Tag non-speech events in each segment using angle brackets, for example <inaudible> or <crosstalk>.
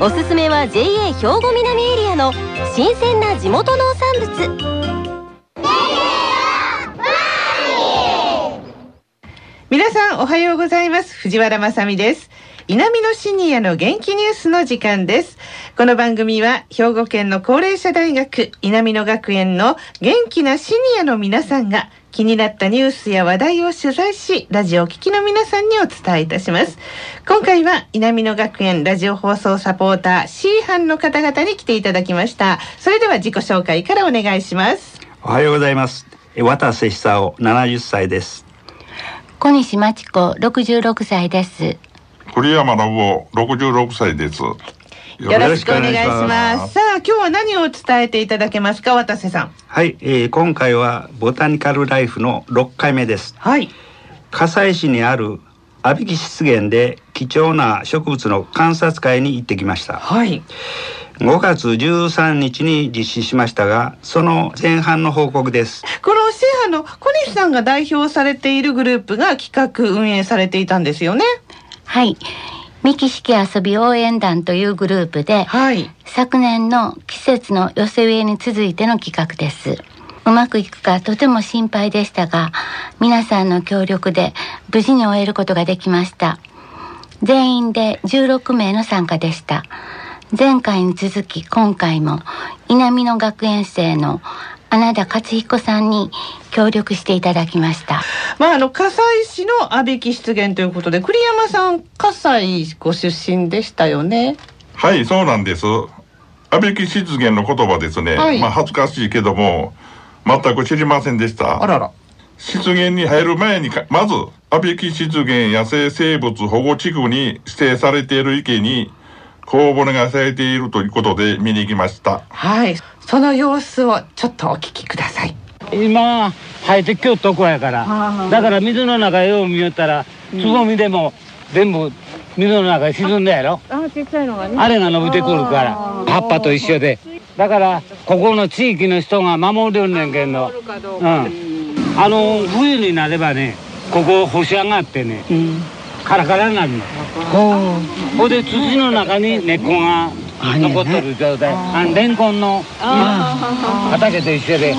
おすすめは JA 兵庫南エリアの新鮮な地元農産物。皆さんおはようございます。藤原まさです。南のシニアの元気ニュースの時間です。この番組は兵庫県の高齢者大学南野学園の元気なシニアの皆さんが気になったニュースや話題を取材し、ラジオ聴きの皆さんにお伝えいたします。今回は南野学園ラジオ放送サポーター C 班の方々に来ていただきました。それでは自己紹介からお願いします。おはようございます。渡瀬久夫70歳です。小西真知子66歳です。栗山信夫66歳です。よろしくお願いします。さあ、今日は何を伝えていただけますか、渡瀬さん。はい、えー、今回はボタニカルライフの6回目です。はい。葛西市にある阿ビキ湿原で貴重な植物の観察会に行ってきました。はい。5月13日に実施しましたが、その前半の報告です。このシェアの小西さんが代表されているグループが企画運営されていたんですよね。はい。三木式遊び応援団というグループで、はい、昨年の季節の寄せ植えに続いての企画です。うまくいくかとても心配でしたが、皆さんの協力で無事に終えることができました。全員で16名の参加でした。前回に続き今回も稲美野学園生の穴田勝彦さんに協力していただきました。まあ、あの、葛西市の阿部木湿原ということで、栗山さん、葛西ご出身でしたよね。はい、そうなんです。阿部木湿原の言葉ですね。はい、まあ、恥ずかしいけども、全く知りませんでした。あらら。湿原に入る前にまず、阿部木湿原野生生物保護地区に指定されている池に、公募がされているということで見に行きました。はい。その様子をちょっとお聞きください今生えてきよとこやから。だから水の中よう見よったらつぼみでも全部水の中に沈んだやろ。あちっちゃいのがね。あれが伸びてくるから葉っぱと一緒で。だからここの地域の人が守るんねんけど。うん。あの冬になればねここ干し上がってね、うん、カラカラになるの。ほで土の中に根っこが残ってる状態。あのレンコンの畑と一緒で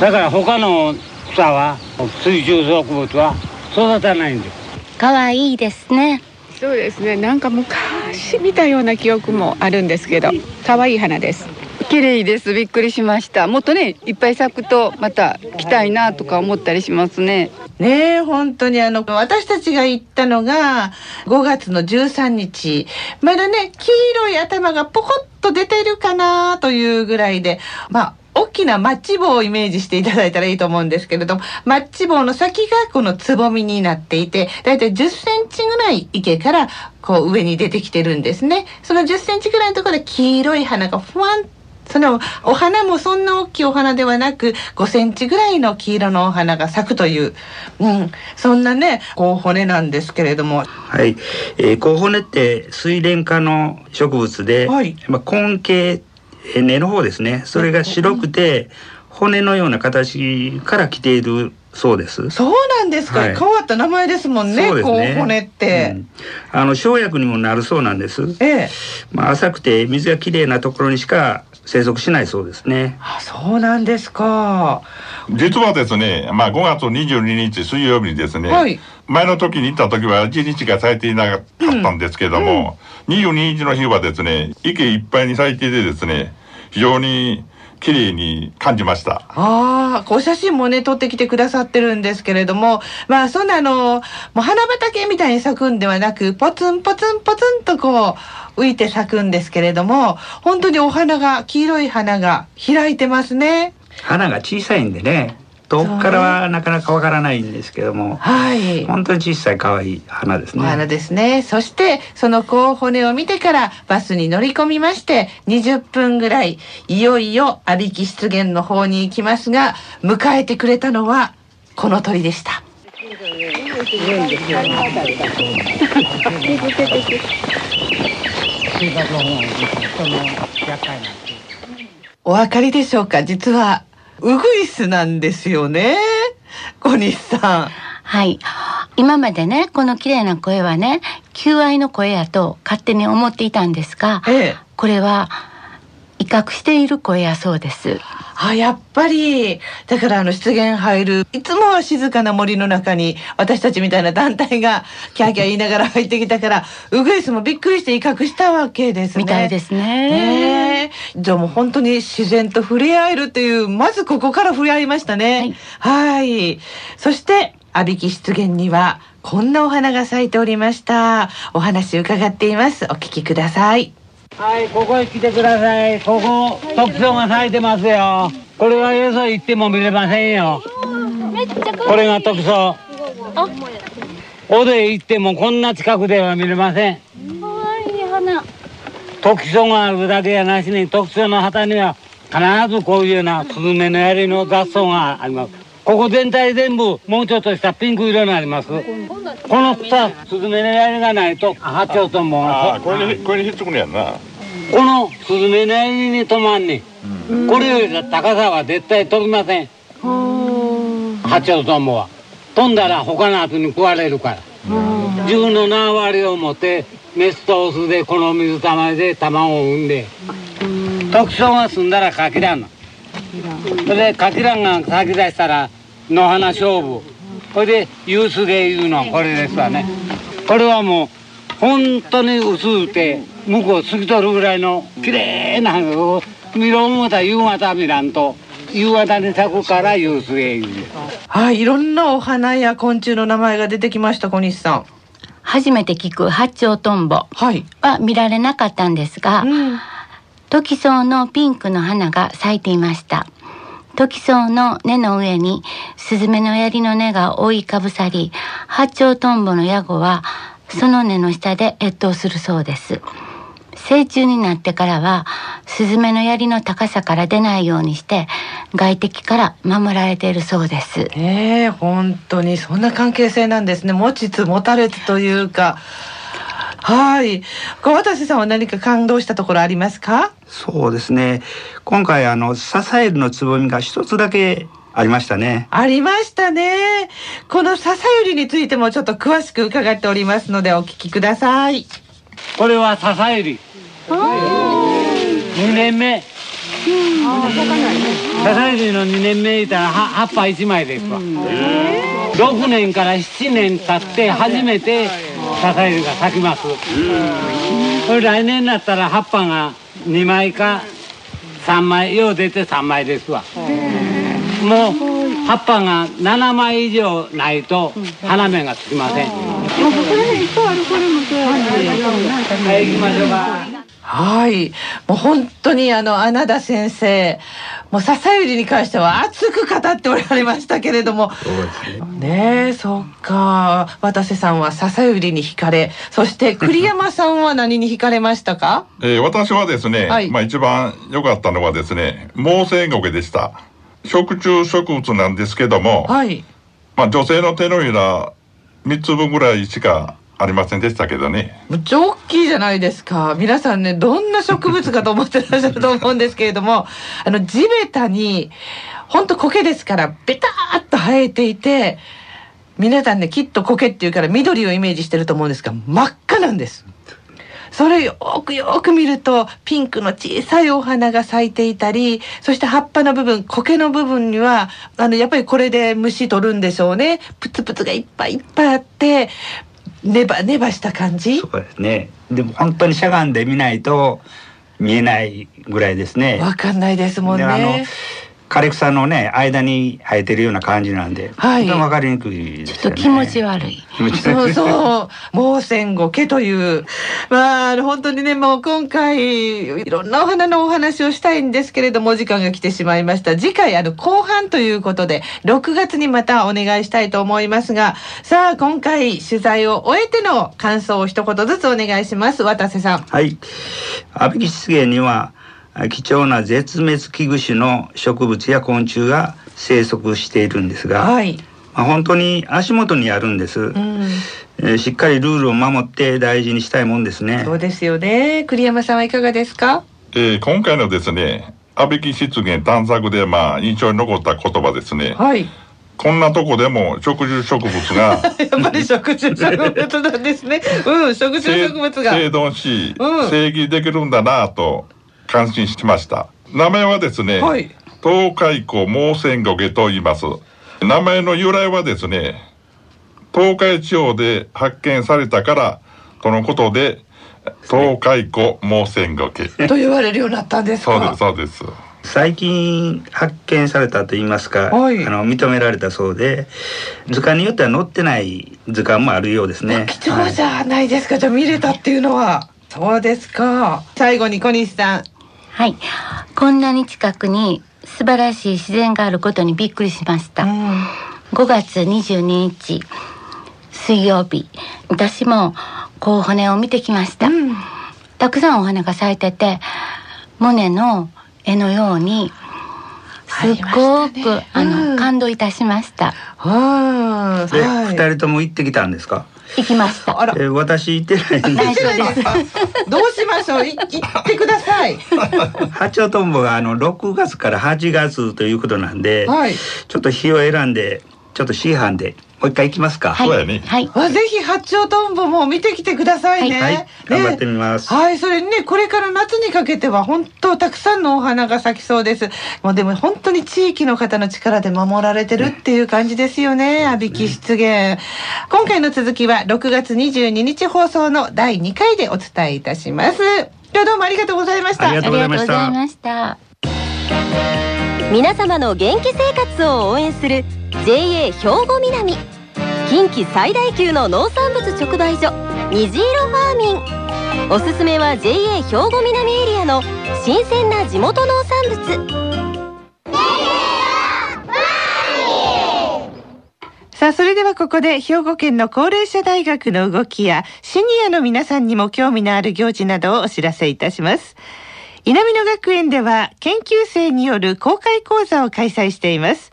だから他の草は水中植物は育たないんです。可愛いですね。そうですね。なんか昔見たような記憶もあるんですけど可愛い花です。綺麗です。びっくりしました。もっとねいっぱい咲くとまた来たいなとか思ったりしますね。ねえ本当にあの私たちが行ったのが5月の13日。まだね黄色い頭がポコッと出てるかなというぐらいで。まあ大きなマッチ棒をイメージしていただいたらいいと思うんですけれども、マッチ棒の先がこのつぼみになっていて、だいたい10センチぐらい池からこう上に出てきてるんですね。その10センチぐらいのところで黄色い花がふわんそのお花もそんな大きいお花ではなく5センチぐらいの黄色のお花が咲くという、うん、そんなねコウホネなんですけれども。はい、えー、コウホネって水蓮科の植物で、はい、まあ、根茎根の方ですねそれが白くて骨のような形から来ているそうです。そうなんですか。はい、変わった名前ですもんね。そうね骨って、うん、あの生薬にもなるそうなんです。ええ。まあ浅くて水がきれいなところにしか生息しないそうですね。あ、そうなんですか。実はですね、まあ5月22日水曜日にですね、はい、前の時に行った時は1日が咲いていなかったんですけども、うんうん、22日の日はですね、池いっぱいに咲いていてですね、非常に綺麗に感じました。ああ、お写真もね、撮ってきてくださってるんですけれども、まあ、そんなあの、もう花畑みたいに咲くんではなく、ポツンポツンポツンとこう、浮いて咲くんですけれども、本当にお花が、黄色い花が開いてますね。花が小さいんでね、遠くからはなかなかわからないんですけども、はい、本当に小さい可愛い花ですね。花ですね。そしてその甲骨を見てからバスに乗り込みまして20分ぐらいいよいよ阿鼻湿原の方に行きますが迎えてくれたのはこの鳥でした。<laughs> お分かりでしょうか？実はウグイスなんですよね。小西さん。はい。今までねこの綺麗な声はね求愛の声やと勝手に思っていたんですが、ええ、これは威嚇している声やそうですあやっぱりだからあの湿原入るいつもは静かな森の中に私たちみたいな団体がキャーキャー言いながら入ってきたからウグイスもびっくりして威嚇したわけですね。みたいですね。ねじゃあもう本当に自然と触れ合えるっていうまずここから触れ合いましたね。はい。はいそして阿ビキ湿原にはこんなお花が咲いておりました。お話伺っています。お聞きください。はいここへ来てください。ここ特徴が咲いてますよ。これはよそ行っても見れませんよ。これが特徴おで行ってもこんな近くでは見れません。特徴があるだけやなしに特徴の旗には必ずこういうようなスズメの槍の雑草があります。ここ全体全部もうちょっとしたピンク色になりますこの草スズメの槍がないと八丁ともこれにこれにひっつくのやんな。このスズメの槍に止まんね、うん、これより高さは絶対飛びません。八丁トンボは飛んだら他のやつに食われるから。自分の縄張りを持ってメスとオスでこの水たまりで卵を産んで。特徴が済んだらかきらんの。それでかきらんが咲き出したら野花勝負これで夕すげいうのこれですわね。これはもう本当に薄うて向こう透き通るぐらいの綺麗な花を見ろ思うた夕方見らんと夕方に咲くから夕すげいう。はい、いろんなお花や昆虫の名前が出てきました小西さん。初めて聞く八丁トンボは見られなかったんですが、はいうん。トキソウのピンクの花が咲いていました。トキソウの根の上にスズメの槍の根が覆いかぶさり、八丁トンボのヤゴはその根の下で越冬するそうです。成虫になってからはスズメの槍の高さから出ないようにして外敵から守られているそうです。ええー、本当にそんな関係性なんですね。持ちつ持たれつというか。はい。小渡さんは何か感動したところありますか？そうですね。今回あの支えるのつぼみが一つだけありましたね。ありましたね。この笹ゆりについてもちょっと詳しく伺っておりますのでお聞きください。これは笹ゆり。2年目。笹ゆりの2年目いたら葉っぱ1枚ですわ。6年から7年経って初めて笹ゆりが咲きます。これ来年になったら葉っぱが2枚か3枚よう出て3枚ですわ。もう葉っぱが7枚以上ないと花芽がつきません。はい、行きましょうか。はい。もう本当にあの、穴田先生、もう笹ゆりに関しては熱く語っておられましたけれども。ね。ねえ、そっか。渡瀬さんは笹ゆりに惹かれ、そして栗山さんは何に惹かれましたか？<laughs> えー、私はですね、はい、まあ一番良かったのはですね、毛生苔でした。食虫植物なんですけども、はい。まあ女性の手のひら3粒ぐらいしかありませんでしたけどね。むっちゃ大きいじゃないですか。皆さんね、どんな植物かと思ってらっしゃると思うんですけれども、<laughs> あの、地べたに、ほんと苔ですから、ベターっと生えていて、皆さんね、きっと苔っていうから緑をイメージしてると思うんですが、真っ赤なんです。それよくよく見るとピンクの小さいお花が咲いていたりそして葉っぱの部分苔の部分にはあのやっぱりこれで虫取るんでしょうねプツプツがいっぱいいっぱいあってネバネバした感じ？そうですね。でも本当にしゃがんでみないと見えないぐらいですね。わかんないですもんね枯れ草のね間に生えてるような感じなんで、はい、分かりにくいですよね。気持ち悪い。そうそう毛線後毛というまあ本当にねもう今回いろんなお花のお話をしたいんですけれども時間が来てしまいました。次回あの後半ということで6月にまたお願いしたいと思いますがさあ今回取材を終えての感想を一言ずつお願いします渡瀬さん。はい。阿部湿原には貴重な絶滅危惧種の植物や昆虫が生息しているんですが、はい、まあ、本当に足元にあるんです、うん、えー、しっかりルールを守って大事にしたいもんですね。そうですよね。栗山さんはいかがですか、えー、今回のですね阿部木湿原探索でまあ印象に残った言葉ですね。はい。こんなとこでも植樹植物が <laughs> やっぱり植樹植物なんですね。うん、植樹植物が。生存し、うん、生育できるんだなと感心しました。名前はですね、はい、東海湖毛線ゴケと言います。名前の由来はですね東海地方で発見されたからとのことで東海湖毛線ゴケ。と言われるようになったんですそうですそうです。最近発見されたと言いますか、はい、あの認められたそうで図鑑によっては載ってない図鑑もあるようですね。貴重じゃないですか、はい、じゃあ見れたっていうのは。そうですか。最後に小西さんはい。こんなに近くに素晴らしい自然があることにびっくりしました。うん、5月22日水曜日、私もこう骨を見てきました。うん、たくさんお花が咲いてて、モネの絵のようにすごくあ、ねあの、感動いたしました。はあ、二人とも行ってきたんですか？行きました。あら、えー、私行ってないんですどうしましょう。行ってください。八丁トンボがあの六月から八月ということなんで、はい、ちょっと日を選んで、ちょっと C 班でもう一回行きますか。はい、そうやね。はい。ぜひ八丁トンボも見てきてくださいね。はい。頑張ってみます。はい、それにね、これから夏にかけては本当たくさんのお花が咲きそうです。もうでも本当に地域の方の力で守られてるっていう感じですよね。阿ビキ湿原。今回の続きは6月22日放送の第2回でお伝えいたします。今日どうもありがとうございました。ありがとうございました。皆様の元気生活を応援する JA 兵庫南近畿最大級の農産物直売所虹色ファーミンおすすめは JA 兵庫南エリアの新鮮な地元農産物さあ、それではここで兵庫県の高齢者大学の動きやシニアの皆さんにも興味のある行事などをお知らせいたします。稲美野学園では研究生による公開講座を開催しています。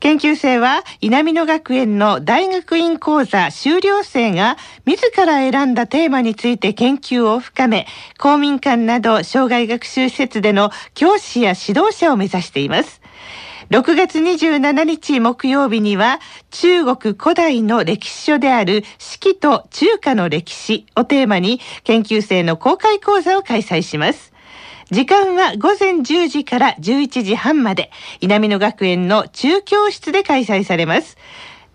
研究生は稲美野学園の大学院講座修了生が自ら選んだテーマについて研究を深め、公民館など障害学習施設での教師や指導者を目指しています。6月27日木曜日には中国古代の歴史書である四季と中華の歴史をテーマに研究生の公開講座を開催します。時間は午前10時から11時半まで、稲美野学園の中教室で開催されます。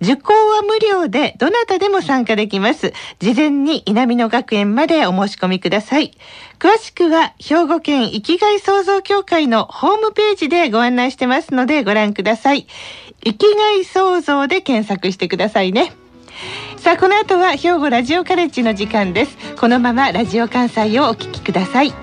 受講は無料でどなたでも参加できます。事前に稲美野学園までお申し込みください。詳しくは兵庫県生きがい創造協会のホームページでご案内してますのでご覧ください。生きがい創造で検索してくださいね。さあこの後は兵庫ラジオカレッジの時間です。このままラジオ関西をお聞きください。